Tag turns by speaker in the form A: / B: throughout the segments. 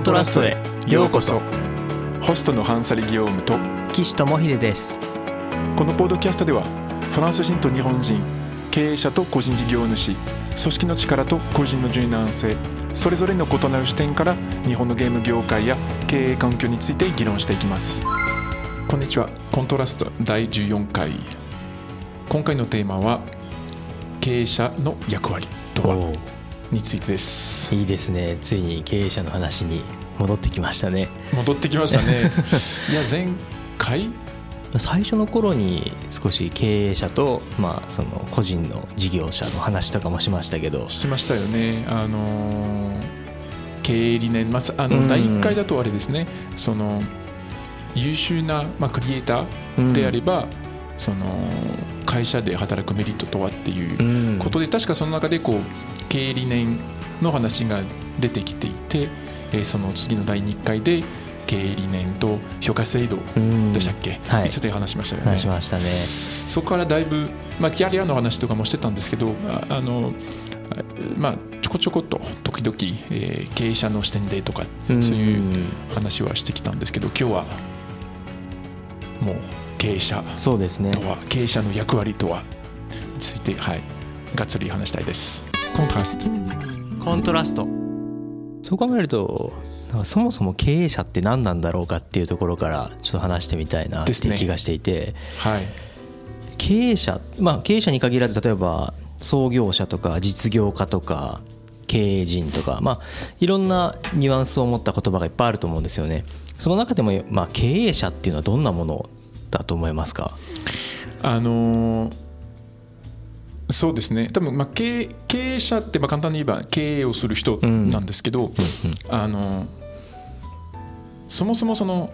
A: ントラストへ。ようこそ。
B: ホストのハンサリ・ギオームと
A: 岸智秀です。
B: このポッドキャストではフランス人と日本人経営者と個人事業主組織の力と個人の柔軟性それぞれの異なる視点から日本のゲーム業界や経営環境について議論していきます。こんにちは。コントラスト第14回。今回のテーマは経営者の役割とは？についてです。
A: いいですね。ついに経営者の話に戻ってきましたね。
B: 戻ってきましたね。いや前回？
A: 最初の頃に少し経営者と、まあ、その個人の事業者の話とかもしましたけど。
B: しましたよね。あの経営理念、まあ、あの第1回だとあれですね、その優秀な、まあ、クリエイターであれば、その会社で働くメリットとはっていうことで、確かその中でこう経営理念の話が出てきていて、えその次の第2回で経営理念と評価制度でしたっけ、はい、いつで話しましたよね。
A: 話しましたね。
B: そこからだいぶ、まあ、キャリアの話とかもしてたんですけどあの、まあ、ちょこちょこっと時々、えー、経営者の視点でとかそういう話はしてきたんですけど今日はもう経営者
A: そうですね。
B: とは経営者の役割とはについて、はい、がっつり話したいです。コントラスト
A: コントラストそう考えるとそもそも経営者って何なんだろうかっていうところからちょっと話してみたいなっていう気がしていて、ね、はい、経営者まあ経営者に限らず例えば創業者とか実業家とか経営陣とか、まあ、いろんなニュアンスを持った言葉がいっぱいあると思うんですよね。その中でも、まあ、経営者っていうのはどんなものだと思いますか？
B: あのーそうですね。多分まあ経経営者ってまあ簡単に言えば経営をする人なんですけど、うん、あのそもそもその、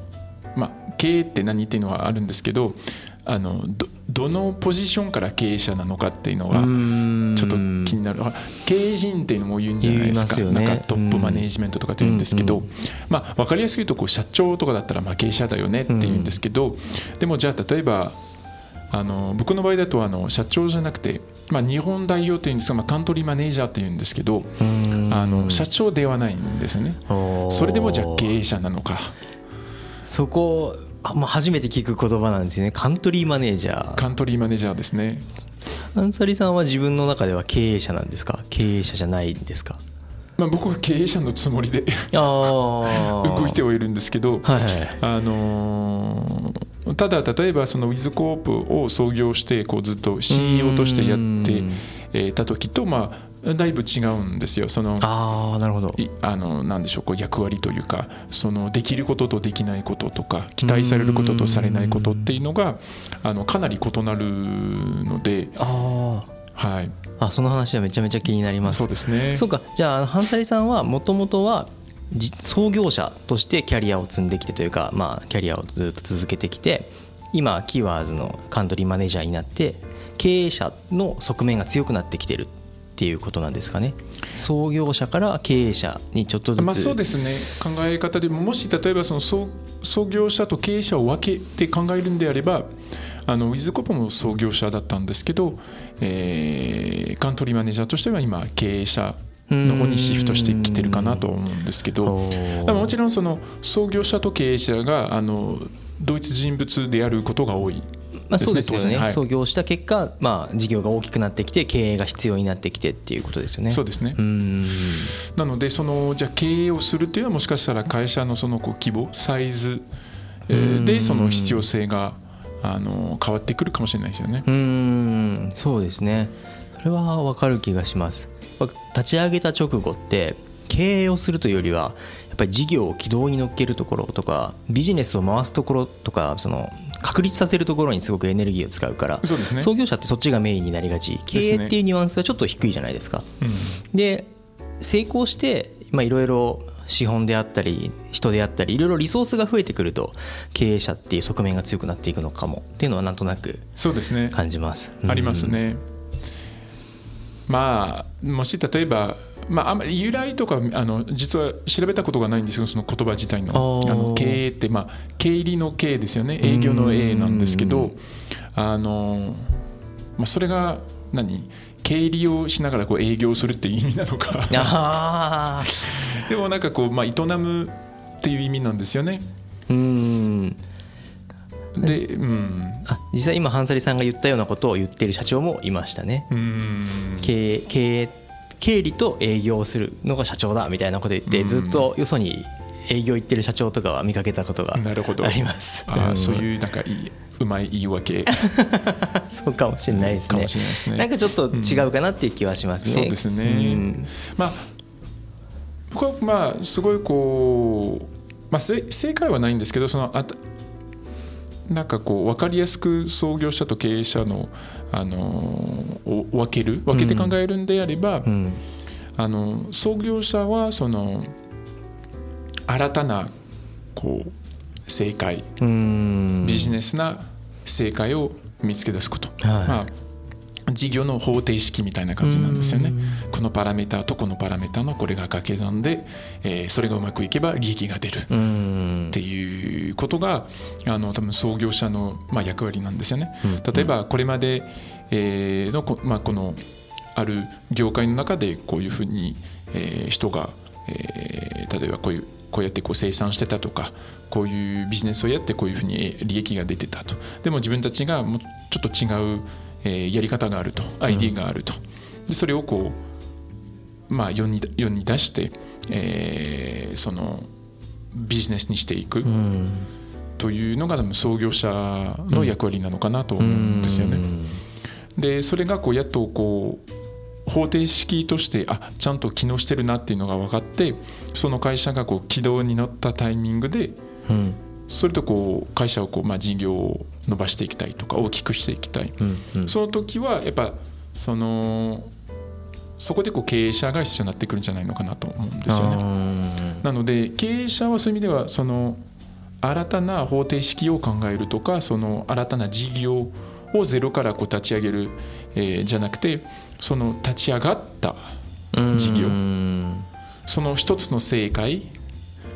B: まあ、経営って何っていうのはあるんですけどあのどどのポジションから経営者なのかっていうのがちょっと気になる。経営陣っていうのも言うんじゃないですか、ね、なんかトップマネージメントとかって言うんですけど、まあ、分かりやすく言うとこう社長とかだったらまあ経営者だよねって言うんですけど、でもじゃあ例えばあの僕の場合だとあの社長じゃなくてまあ、日本代表というんですが、まあ、カントリーマネージャーというんですけどあの社長ではないんですね。それでもじゃあ経営者なのか。
A: そこあ、まあ、初めて聞く言葉なんですね。カントリーマネージャー。
B: カントリーマネージャーですね。
A: アンサリさんは自分の中では経営者なんですか？経営者じゃないんですか？
B: まあ、僕は経営者のつもりで動いてはいるんですけど、はい、あのーただ例えばそのウィズコープを創業してこうずっと CEO としてやってた時とまあだいぶ違うんですよ。その
A: あなるほど。
B: あのなんでしょうこう役割というかそのできることとできないこととか期待されることとされないことっていうのがあのかなり異なるので。
A: あはい、あその話はめちゃめちゃ気になります。
B: そうですね。
A: そうかじゃあハンサリさんはもともとは創業者としてキャリアを積んできてというか、まあ、キャリアをずっと続けてきて今キーワーズのカントリーマネージャーになって経営者の側面が強くなってきてるっていうことなんですかね創業者から経営者にちょっとずつ、
B: まあ、そうですね考え方でももし例えばその創創業者と経営者を分けて考えるんであればあのウィズコポも創業者だったんですけど、えー、カントリーマネージャーとしては今経営者の方にシフトしてきてるかなと思うんですけどもちろんその創業者と経営者があの同一人物であることが多い
A: まあ、そうですよね、はい、創業した結果、まあ、事業が大きくなってきて経営が必要になってきてっていうことですよね。
B: そうですね。なのでそのじゃ経営をするっていうのはもしかしたら会社のそのこう規模サイズでその必要性があの変わってくるかもしれないですよね。
A: うんそうですねそれは分かる気がします。立ち上げた直後って経営をするというよりはやっぱり事業を軌道に乗っけるところとかビジネスを回すところとかその確立させるところにすごくエネルギーを使うから、ね、創業者ってそっちがメインになりがち経営っていうニュアンスはちょっと低いじゃないですか。うん、で成功していろいろ資本であったり人であったりいろいろリソースが増えてくると経営者っていう側面が強くなっていくのかも。っていうのはなんとなく感じます。
B: すね、ありますね。まあもし例えばまあ、あんまり由来とかあの実は調べたことがないんですけどその言葉自体の。あの経営って、まあ、経理の経ですよね。営業の A なんですけどあの、まあ、それが何？経理をしながらこう営業するっていう意味なのかでもなんかこう、まあ、営むっていう意味なんですよね。
A: うん。
B: で、うん、
A: あ実際今ハンサリさんが言ったようなことを言っている社長もいましたね。
B: うん。
A: 経営経営経理と営業をするのが社長だみたいなこと言って
B: うん。
A: ずっとよそに営業行ってる社長とかは見かけたことが
B: なるほど。
A: あります。
B: あそういうなんかいいうまい言い訳。
A: そうかもしれないですね。
B: かもしれないですね。
A: なんかちょっと違うかなっていう気はしますね、
B: そうですね。
A: うん。
B: まあ僕はまあすごいこう、まあ、せ正解はないんですけどそのあたなんかこう分かりやすく創業者と経営者の、あのを分ける分けて考えるんであれば、
A: うん
B: あの創業者はその新たなこう正解
A: うん。
B: ビジネスな正解を見つけ出すこと、
A: はい。
B: まあ、事業の方程式みたいな感じなんですよね。このパラメータとこのパラメータのこれが掛け算で、えーそれがうまくいけば利益が出る。っ
A: うん。
B: ていうことがあの多分創業者の、まあ、役割なんですよね。
A: うん。
B: 例えばこれまで、えーのこ,、まあ、このある業界の中でこういうふうに、えー人が、えー例えばこういうこうやってこう生産してたとかこういうビジネスをやってこういうふうにえー利益が出てたと。でも自分たちがもうちょっと違う、えーやり方があると ID があると、でそれをこう、まあ、世に世に出して、えーそのビジネスにしていく。
A: うん。
B: というのが多分創業者の役割なのかなと思うんですよね。でそれがこうやっとこう方程式としてあちゃんと機能してるなっていうのが分かってその会社がこう軌道に乗ったタイミングで
A: うん
B: それとこう会社をこう、まあ、事業を伸ばしていきたいとか大きくしていきたい、
A: うんうん。
B: その時はやっぱそのそこでこう経営者が必要になってくるんじゃないのかなと思うんですよね。
A: ね
B: なので経営者はそういう意味ではその新たな方程式を考えるとかその新たな事業をゼロからこう立ち上げる、えーじゃなくてその立ち上がった事業。
A: うん。
B: その一つの正解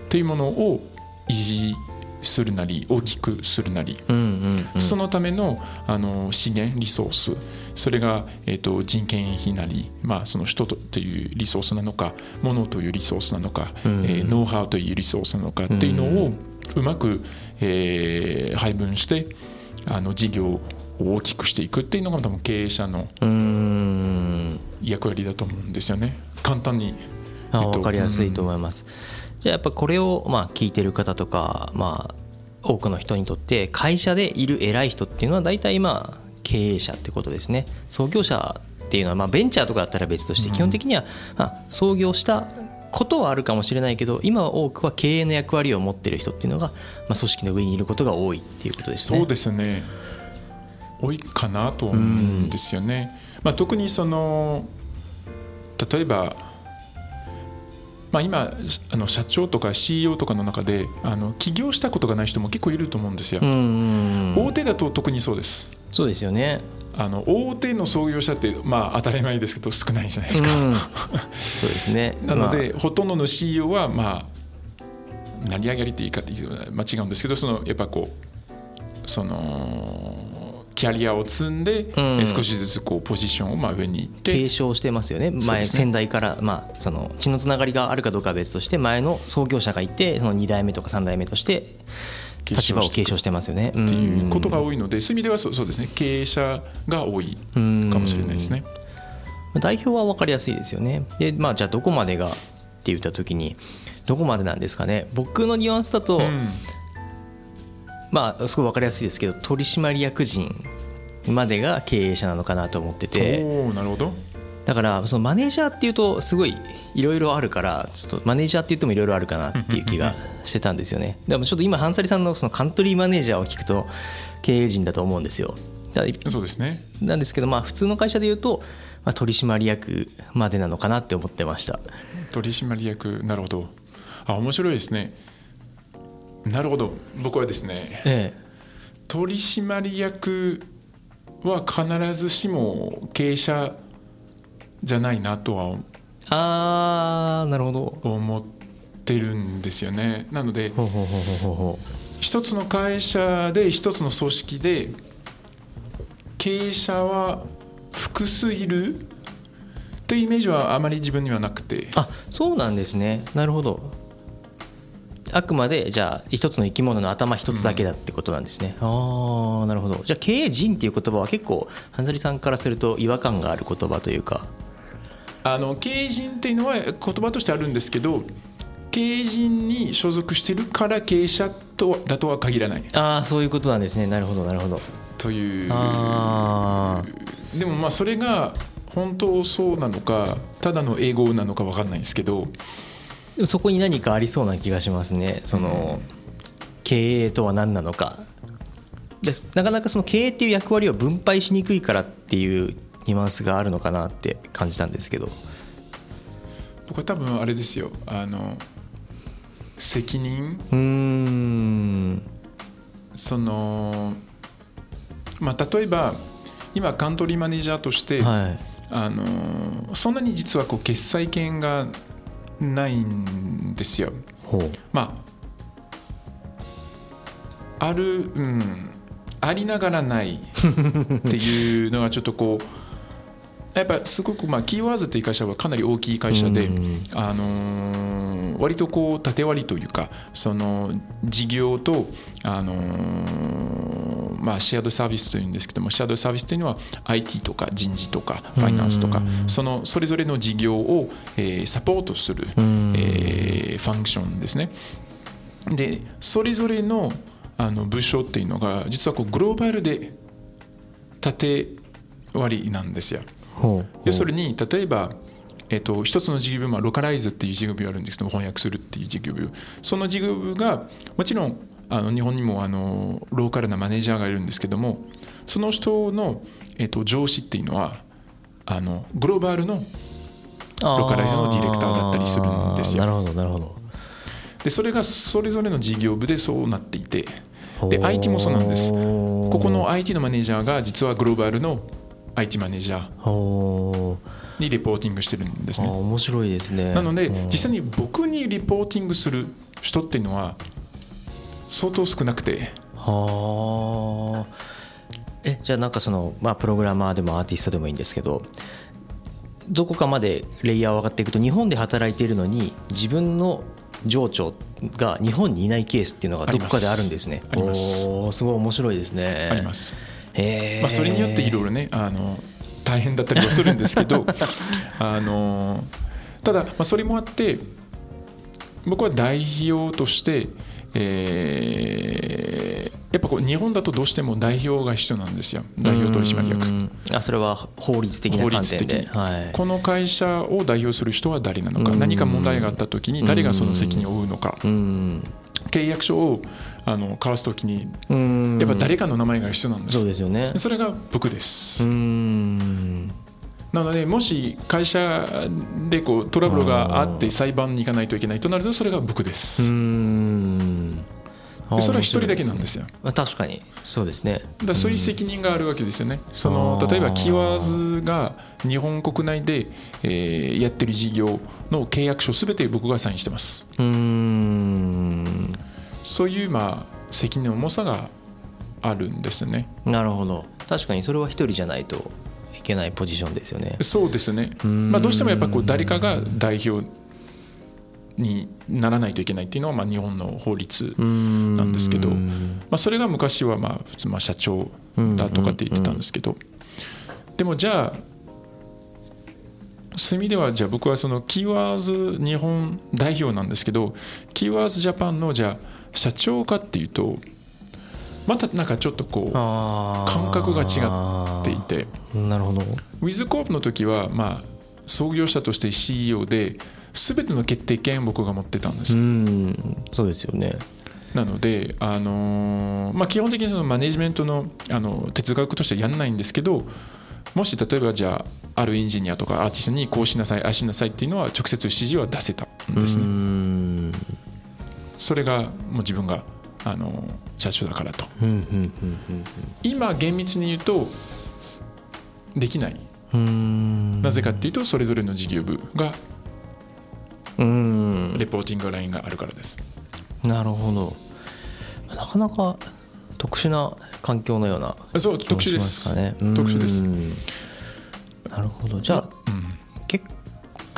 B: というものを維持するなり大きくするなり
A: うんうんうん。
B: そのためのあの資源リソースそれが、えー、と人件費なり、まあ、その人とというリソースなのか物というリソースなのか、
A: うん
B: えーノウハウというリソースなのかっていうのをうまく、えー配分してあの事業を大きくしていくっていうのが多分経営者の
A: うん。
B: 役割だと思うんですよね。簡単に
A: あ
B: えっと。
A: 分かりやすいと思います、じゃあやっぱこれをまあ聞いてる方とかまあ多くの人にとって会社でいる偉い人っていうのは大体まあ経営者ってことですね。創業者っていうのはまあベンチャーとかだったら別として基本的にはまあ創業したことはあるかもしれないけど今は多くは経営の役割を持ってる人っていうのがまあ組織の上にいることが多いっていうことですね。
B: そうですね。多いかなと思うんですよね。まあ、特にその例えば、まあ、今あの社長とか CEO とかの中であの起業したことがない人も結構いると思うんですよ
A: う。ん
B: 大手だと特にそうです。
A: そうですよね
B: あの大手の創業者って、まあ、当たり前ですけど少ないじゃないですか。
A: うん そうですね
B: なので、ほとんどの CEO はまあ成り上がりって言い方間違うんですけどそのやっぱこうそのキャリアを積んで、
A: ん。
B: え少しずつこうポジションをまあ上に行って。
A: 継承してますよね。前
B: ね。
A: 先代から、まあ、その血のつながりがあるかどうかは別として前の創業者がいてその2代目とか3代目として立場を継承してますよね。っ
B: っていうことが多いのでそういう意味ではそうそうですね。経営者が多いかもしれないですね。
A: 代表は分かりやすいですよね。でまあじゃあどこまでがって言った時にどこまでなんですかね。僕のニュアンスだと、
B: うん。
A: まあすごい分かりやすいですけど取締役人までが経営者なのかなと思ってて。
B: なるほど。
A: だからそのマネージャーっていうとすごいいろいろあるからちょっとマネージャーって言ってもいろいろあるかなっていう気がしてたんですよね。でもちょっと今ハンサリさんのそのカントリーマネージャーを聞くと経営陣だと思うんですよ。
B: そうですね。
A: なんですけどまあ普通の会社で言うと、まあ、取締役までなのかなって思ってました。
B: 取締役なるほど。あ面白いですね。なるほど。僕はですね
A: え。
B: 取締役は必ずしも経営者じゃないなとは
A: えあーなるほど。
B: 思ってるんですよね。なので一つの会社で一つの組織で経営者は複数いるっというイメージはあまり自分にはなくて。
A: あそうなんですね。なるほどあくまでじゃあ一つの生き物の頭一つだけだってことなんですね、うん、ああなるほど。じゃあ経営人っていう言葉は結構半ザリさんからすると違和感がある言葉というか。
B: あの経営人っていうのは言葉としてあるんですけど経営陣に所属してるから経営者とだとは限らない。
A: ああそういうことなんですね。なるほどなるほど。
B: という。でもまあそれが本当そうなのかただの英語なのか分かんないんですけど
A: そこに何かありそうな気がしますね。その、経営とは何なのか。でなかなかその経営っていう役割を分配しにくいからっていうニュアンスがあるのかなって感じたんですけど。
B: 僕は多分あれですよ。あの責任？
A: うん。
B: そのまあ例えば今カントリーマネージャーとして、はい、あのそんなに実はこう決裁権がないんですよ。まあある、うん、ありながらないっていうのがちょっとこうやっぱすごくまあキーワーズっていう会社はかなり大きい会社で、あの割とこう縦割りというかその事業とあのまあシェアドサービスというんですけどもシェアドサービスというのは IT とか人事とかファイナンスとかそのそれぞれの事業をえサポートするえファンクションですね。でそれぞれのあの部署っていうのが実はこうグローバルで縦割りなんですよ。要するに例えばえっと、一つの事業部、まあ、ロカライズっていう事業部があるんですけど翻訳するっていう事業部。その事業部がもちろんあの日本にもあのローカルなマネージャーがいるんですけどもその人の、えっと、上司っていうのはあのグローバルのロカライズのディレクターだったりするんですよ。
A: なるほどなるほど。
B: でそれがそれぞれの事業部でそうなっていてで IT もそうなんです。ここの IT のマネージャーが実はグローバルの IT マネージャーにレポーティングしてるんですね。
A: 面白いですね
B: なので実際に僕にリポーティングする人っていうのは相当少なくて。
A: はあえじゃあなんかその、まあ、プログラマーでもアーティストでもいいんですけどどこかまでレイヤーを上がっていくと日本で働いているのに自分の情緒が日本にいないケースっていうのがどこかであるんですね。おすごい面白いですね。
B: あります。まあ、それによっていろいろねあの大変だったりはするんですけど あのただ、まあ、それもあって僕は代表として、えー、やっぱこう日本だとどうしても代表が必要なんですよ。代表取締役。
A: あそれは法律的な観点で、
B: はい、この会社を代表する人は誰なのか。何か問題があった時に誰がその責任を負うのか。契約書をあの交わすときにやっぱ誰かの名前が必要なんです。
A: そうですよね。
B: それが僕です。なのでもし会社でこうトラブルがあって裁判に行かないといけないとなるとそれが僕です。それは一人だけなんですよ。
A: 確かに。そうですね。
B: だそういう責任があるわけですよね。その例えばキワーズが日本国内で、えー、やってる事業の契約書すべて僕がサインしてます。
A: うん
B: そういうまあ責任の重さがあるんですね。
A: なるほど。確かにそれは一人じゃないといけないポジションですよね。
B: そうですね、まあ、どうしてもやっぱこう誰かが代表にならないといけないっていうのはまあ日本の法律なんですけど、まあ、それが昔はまあ普通まあ社長だとかって言ってたんですけどでもじゃあそういう意味ではじゃあ僕はそのキーワーズ日本代表なんですけどキーワーズジャパンのじゃあ社長かっていうとまたなんかちょっとこう感覚が違っていて。
A: なるほど。
B: ウィズコープの時はまあ創業者として CEO で全ての決定権僕が持ってたんです
A: うん。そうですよね。
B: なので、あのー、まあ、基本的にそのマネジメントのあの哲学としてはやらないんですけどもし例えばじゃああるエンジニアとかアーティストにこうしなさいああしなさいっていうのは直接指示は出せたんですねそれがもう自分があの社長だからと。今厳密に言うとできない。なぜかっていうとそれぞれの事業部がレポーティングラインがあるからです。
A: なるほど。なかなか特殊な環境のような
B: そう特殊です。特殊です。
A: なるほど。じゃあ、うん、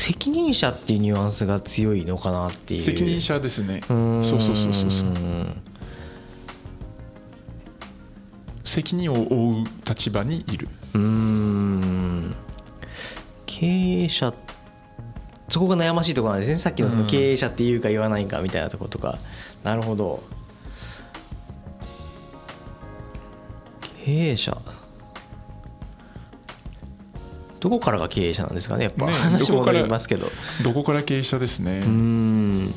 A: 責任者っていうニュアンスが強いのかなっていう。
B: 責任者ですね。そうそうそうそうそう。責任を負う立場にいる。
A: うーん。経営者そこが悩ましいところなんですねさっきのその
B: うん
A: 経営者っていうか言わないかみたいなところとか、なるほど。経営者どこからが経営者なんですかね。やっぱ、
B: ね
A: 話戻りますけど。
B: どこから経営者ですね、
A: うーん。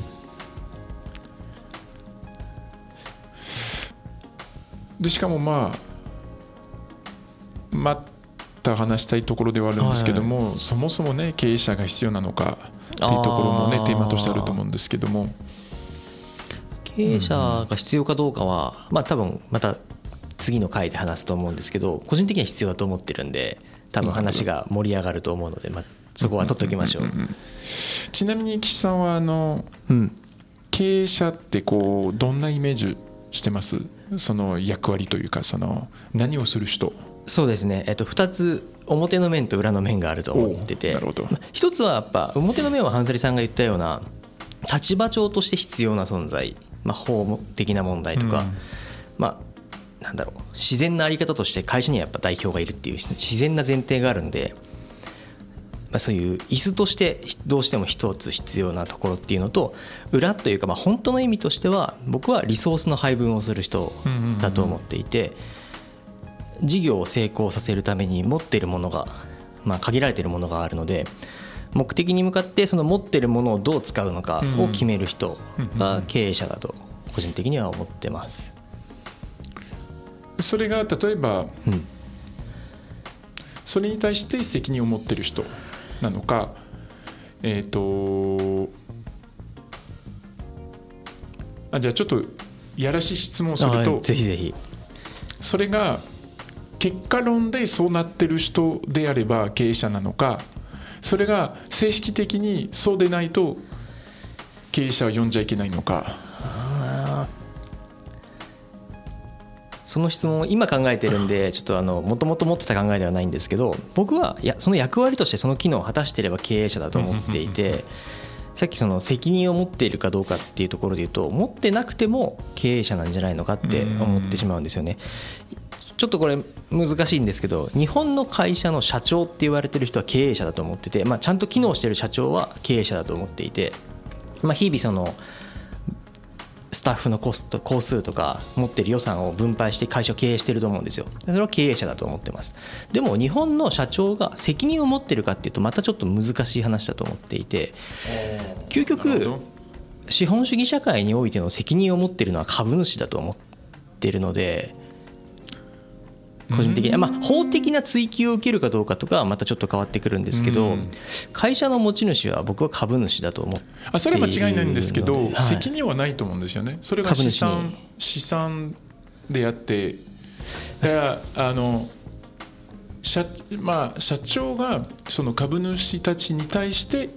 B: でしかもまあまた話したいところではあるんですけども、そもそもね経営者が必要なのかっていうところもねテーマとしてあると思うんですけども。
A: 経営者が必要かどうかは、まあ多分また次の回で話すと思うんですけど個人的には必要だと思ってるんで多分話が盛り上がると思うので、まあ、そこは取っておきましょう。
B: ちなみに岸さんはあの
A: うん。
B: 経営者ってこうどんなイメージしてます？その役割というかその何をする人？
A: そうですね、えっと、2つ表の面と裏の面があると思ってて。一つはやっぱ表の面は半ザリさんが言ったような立場長として必要な存在、まあ、法務的な問題とか、
B: うん。
A: まあ、なんだろう自然なあり方として会社にはやっぱ代表がいるっていう自然な前提があるんで、まあ、そういう椅子としてどうしても一つ必要なところっていうのと裏というかま本当の意味としては僕はリソースの配分をする人だと思っていて事業を成功させるために持っているものが、まあ、限られているものがあるので目的に向かってその持ってるものをどう使うのかを決める人が経営者だと個人的には思ってます。
B: それが例えば
A: うん。
B: それに対して責任を持ってる人なのかえっ、とあじゃあちょっといやらしい質問をする
A: は
B: と
A: いぜひぜひ。
B: それが結果論でそうなってる人であれば経営者なのかそれが正式的にそうでないと経営者は呼んじゃいけないのか
A: その質問を今考えてるんで ちょっとあのもともと持ってた考えではないんですけど僕はいやその役割としてその機能を果たしていれば経営者だと思っていてさっきその責任を持っているかどうかっていうところで言うと持ってなくても経営者なんじゃないのかって思ってしまうんですよね。ちょっとこれ難しいんですけど日本の会社の社長って言われてる人は経営者だと思ってて、まあ、ちゃんと機能してる社長は経営者だと思っていて、まあ、日々そのスタッフのコスト工数とか持ってる予算を分配して会社を経営してると思うんですよ。それは経営者だと思ってます。でも日本の社長が責任を持ってるかっていうとまたちょっと難しい話だと思っていて究極
B: ど。
A: 資本主義社会においての責任を持ってるのは株主だと思ってるので個人的に、まあ、法的な追及を受けるかどうかとかはまたちょっと変わってくるんですけど
B: うん。
A: 会社の持ち主は僕は株主だと思って
B: あそれは間違いないんですけど、
A: はい
B: 責任はないと思うんですよね。それが資産資産であってだからあの社,、まあ、社長がその株主たちに対して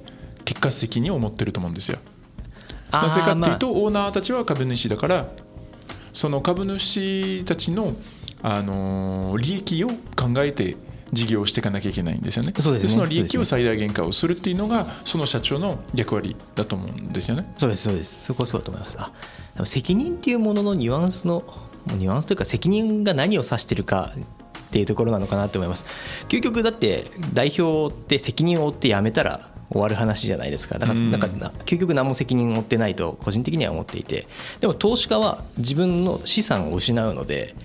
B: 結果責任を持ってると思うんですよ。なぜかっていう
A: ま
B: と、オーナーたちは株主だからその株主たちの、あのー利益を考えて事業をしていかなきゃいけないんですよね。
A: そうですね。
B: その利益を最大限化をするっていうのがその社長の役割だと思うんですよね。
A: そうですそうです。そこはそうだと思います。あ責任っていうもののニュアンスのニュアンスというか責任が何を指してるかっていうところなのかなと思います。究極だって代表って責任を負って辞めたら終わる話じゃないですか。だから
B: うん。
A: なんかな究極何も責任を負ってないと個人的には思っていて。でも投資家は自分の資産を失うので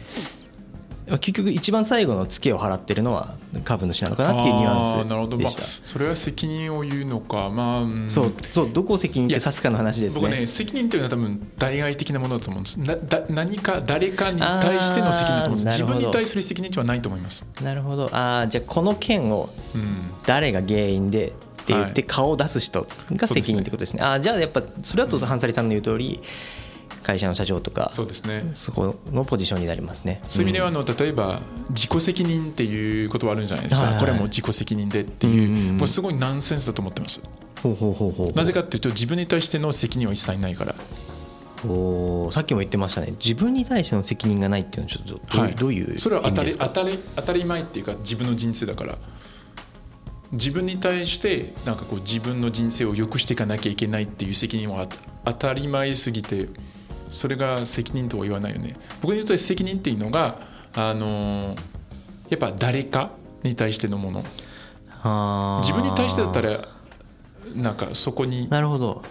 A: 結局一番最後のツケを払ってるのは株主なのかなっていうニュアンスでした、
B: それは責任を言うのかまあ、うん。
A: そうそうどこを責任って指すかの話です
B: 僕ね責任というのは多分代替的なものだと思うんです。なだ何か誰かに対しての責任だと思うんです。自分に対する責任ではないと思います、
A: なるほど。ああじゃあこの件を
B: うん、
A: 誰が原因でって言って
B: はい。
A: 顔を出す人が責任ってことですね。ああじゃあやっぱそれだとハンサリさんの言う通り会社の社長とか
B: そうですね。
A: そこのポジションになりますね。
B: そういう意味ではあの例えば自己責任っていうことはあるんじゃないですか、
A: はいはい。
B: これはもう自己責任でっていう,、
A: うんうんうん。
B: もうすごいナンセンスだと思ってます。
A: ほうほうほうほう。
B: なぜかっていうと自分に対しての責任は一切ないから。
A: おーさっきも言ってましたね。自分に対しての責任がないっていうのはちょっとどう,、
B: はい。
A: どういう
B: それは当たり当たり当たり前っていうか自分の人生だから。自分に対してなんかこう自分の人生を良くしていかなきゃいけないっていう責任は当たり前すぎてそれが責任とは言わないよね。僕にとって責任っていうのがあのやっぱ誰かに対してのもの。自分に対してだったらなんかそこに
A: なるほど。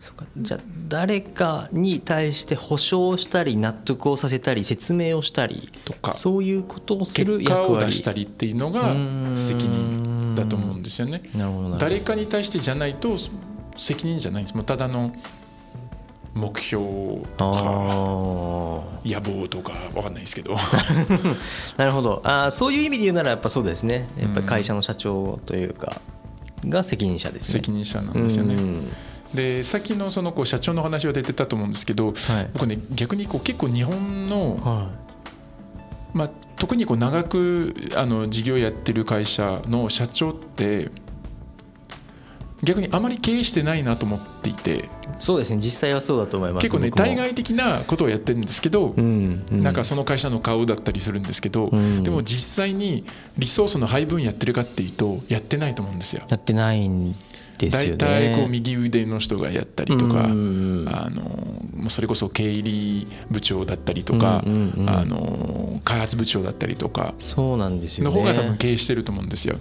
A: そっか。じゃあ誰かに対して保証したり納得をさせたり説明をしたり
B: とか
A: そういうことをする
B: 結果
A: 役割
B: を出したりっていうのが責任だと思うんですよね。誰かに対してじゃないと責任じゃないんです。もうただの目標とか
A: あ
B: 野望とかわかんないですけど。
A: ー なるほど。あーそういう意味で言うならやっぱそうですね。やっぱり会社の社長というかが責任者ですね。
B: 責任者なんですよね。
A: うん。
B: でさっきのそのこう社長の話は出てたと思うんですけど、
A: はい。
B: 僕ね逆にこう結構日本の、
A: は
B: まあ、特にこう長くあの事業やってる会社の社長って逆にあまり経営してないなと思っていて
A: いそうですね実際はそうだと思います
B: 結構ね対外的なことをやってるんですけど、
A: うんうん。
B: なんかその会社の顔だったりするんですけど、
A: うん。
B: でも実際にリソースの配分やってるかっていうとやってないと思うんですよ。
A: やってないんですよ
B: 大
A: ね
B: 体こう右腕の人がやったりとか、
A: うん。
B: あのもうそれこそ経理部長だったりとか、
A: うんうんうん。
B: あの開発部長だったりとか
A: そうなんですよね。
B: の方が多分経営してると思うんですよ。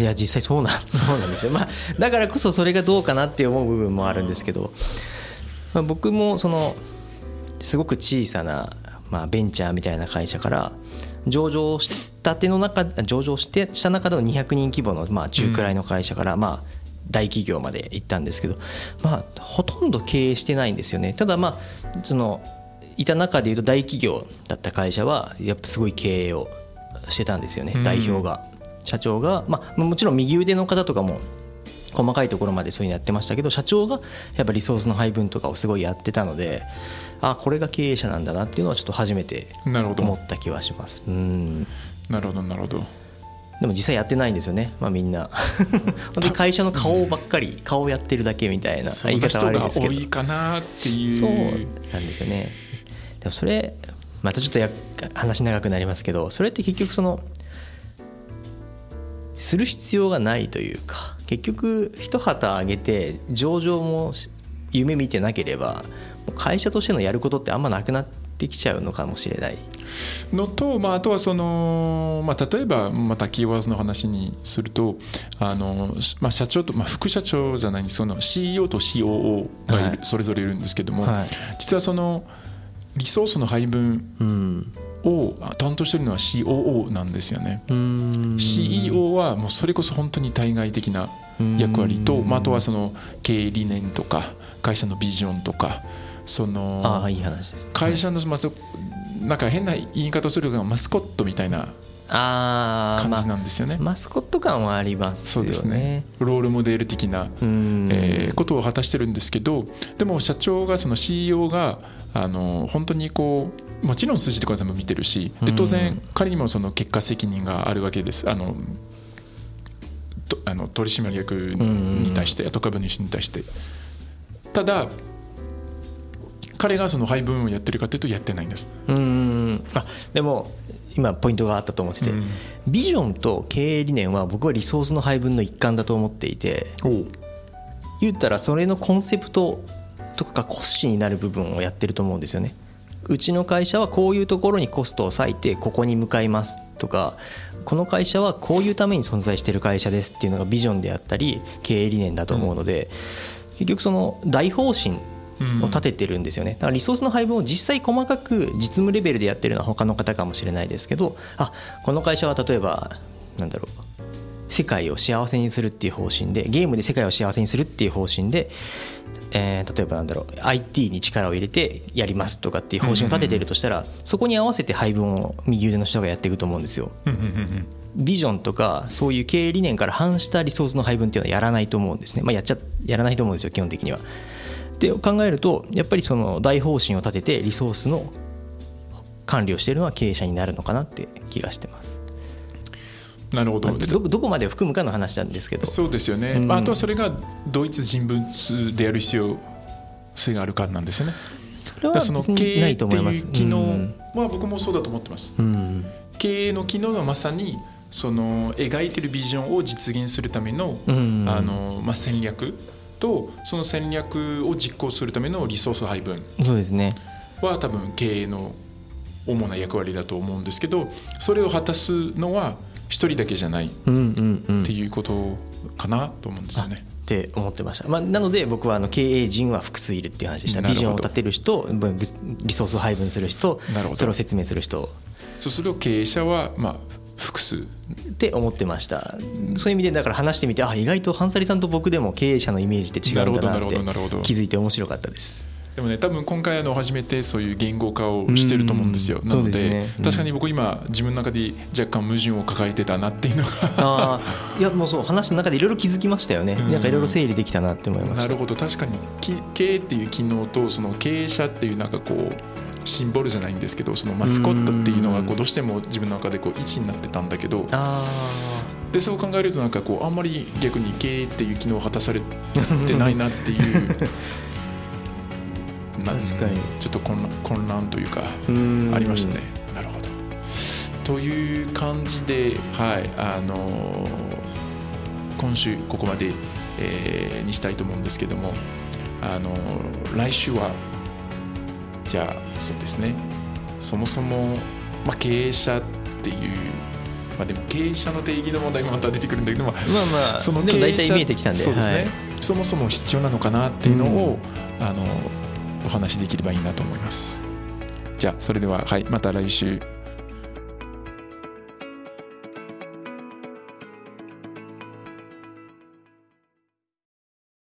A: いや実際そうなん そうなんですよ、まあ、だからこそそれがどうかなって思う部分もあるんですけど、まあ、僕もそのすごく小さな、まあ、ベンチャーみたいな会社から上場したての中上場してした中での200人規模のまあ中くらいの会社からまあ大企業まで行ったんですけど、まあ、ほとんど経営してないんですよね。ただまあそのいた中でいうと大企業だった会社はやっぱすごい経営をしてたんですよね、
B: うん。
A: 代表が社長が、まあ、もちろん右腕の方とかも細かいところまでそういうのやってましたけど社長がやっぱリソースの配分とかをすごいやってたのであこれが経営者なんだなっていうのはちょっと初めて思った気はします。うん。
B: なるほどなるほど。
A: でも実際やってないんですよね、まあ、みんな。本当に会社の顔ばっかり顔やってるだけみたいな言い方悪いですけど。
B: が多いかなっていう。
A: そうなんですよね。でもそれまたちょっとや話長くなりますけどそれって結局そのする必要がないというか結局一旗あげて上場も夢見てなければ会社としてのやることってあんまなくなってきちゃうのかもしれない。
B: のと、まあ、あとはその、まあ、例えばまたキーワードの話にするとあの、まあ、社長と、まあ、副社長じゃないんですその CEO と COO が
A: はい。
B: それぞれいるんですけども、
A: はい。
B: 実はそのリソースの配分
A: うん
B: を担当しているのは COO なんですよね。CEO はもうそれこそ本当に対外的な役割と、まあ、あとはその経営理念とか会社のビジョンとかその
A: ああいい話です
B: 会社のまずなんか変な言い方をするがマスコットみたいな
A: ああまあ
B: 感じなんですよね。
A: マスコット感はありますよね。
B: そうですね。ロールモデル的な、
A: うん。
B: えーことを果たしてるんですけどでも社長がその CEO があの本当にこうもちろん数字とか全部見てるしで当
A: う
B: 然
A: ん
B: 彼にもその結果責任があるわけです。あのとあの取締役に対して、あと株主に対して。ただ彼がその配分をやってるかというとやってないんです。
A: うーん。あでも今ポイントがあったと思ってて、
B: うん。
A: ビジョンと経営理念は僕はリソースの配分の一環だと思っていて言ったらそれのコンセプトとかが骨子になる部分をやってると思うんですよねうちの会社はこういうところにコストを割いてここに向かいますとかこの会社はこういうために存在している会社ですっていうのがビジョンであったり経営理念だと思うので、結局その大方針を立ててるんですよね。だからリソースの配分を実際細かく実務レベルでやってるのは他の方かもしれないですけどあこの会社は例えばなんだろう世界を幸せにするっていう方針でゲームで世界を幸せにするっていう方針で、えー例えばなんだろう IT に力を入れてやりますとかっていう方針を立ててるとしたらそこに合わせて配分を右腕の人がやっていくと思うんですよ。ビジョンとかそういう経営理念から反したリソースの配分っていうのはやらないと思うんですね、まあ、やっちゃやらないと思うんですよ基本的には。で考えるとやっぱりその大方針を立ててリソースの管理をしているのは経営者になるのかなって気がしてます。
B: なるほど。
A: まあどどこまでを含むかの話なんですけど。
B: そうですよね、
A: うん。
B: まあ、あとはそれが同一人物である必要性があるかなんですよね。
A: そそれは
B: その経営って
A: ないと思います。
B: いう機能
A: うん。
B: は僕もそうだと思ってます。
A: うん。
B: 経営の機能はまさにその描いてるビジョンを実現するための,、
A: うん。
B: あのまあ、戦略とその戦略を実行するためのリソース配分
A: そうですね。
B: は多分経営の主な役割だと思うんですけどそれを果たすのは一人だけじゃないっていうことかなと思うんですよね。
A: って思ってました、まあ、なので僕はあの経営陣は複数いるっていう話でした。ビジョンを立てる人リソースを配分する人それを説明する人。
B: そうすると経営者はまあ複数。
A: って思ってました。そういう意味でだから話してみてあ意外とハンサリさんと僕でも経営者のイメージって違うんだなって気づいて面白かったです
B: でもね多分今回あの初めてそういう言語化をしてると思うんですよ。
A: うん
B: なので
A: ねうん。
B: 確かに僕今自分の中で若干矛盾を抱えてたなっていうのが。
A: ああいやもうそう話の中でいろいろ気づきましたよね。
B: うん。
A: なんかいろいろ整理できたなって思いました。
B: なるほど。確かにき経営っていう機能とその経営者っていうなんかこうシンボルじゃないんですけどそのマスコットっていうのがこうどうしても自分の中でこう一になってたんだけど。
A: あ
B: でそう考えるとなんかこうあんまり逆に経営っていう機能を果たされてないなっていうな
A: 確かに
B: ちょっと混乱混乱というか
A: あ
B: ありましたね。なるほど。という感じで、はい、あのー今週ここまで、えーにしたいと思うんですけども、あのー来週はじゃあそうですね。そもそもまあ経営者っていう。まあ、でも経営者の定義の問題もまた出てくるんだけど、まあ、
A: まあまあ
B: その経営者
A: 見えてきたんで
B: そうですね、
A: はい
B: そもそも必要なのかなっていうのを、あのお話しできればいいなと思います。じゃあそれでは、はい、また来週。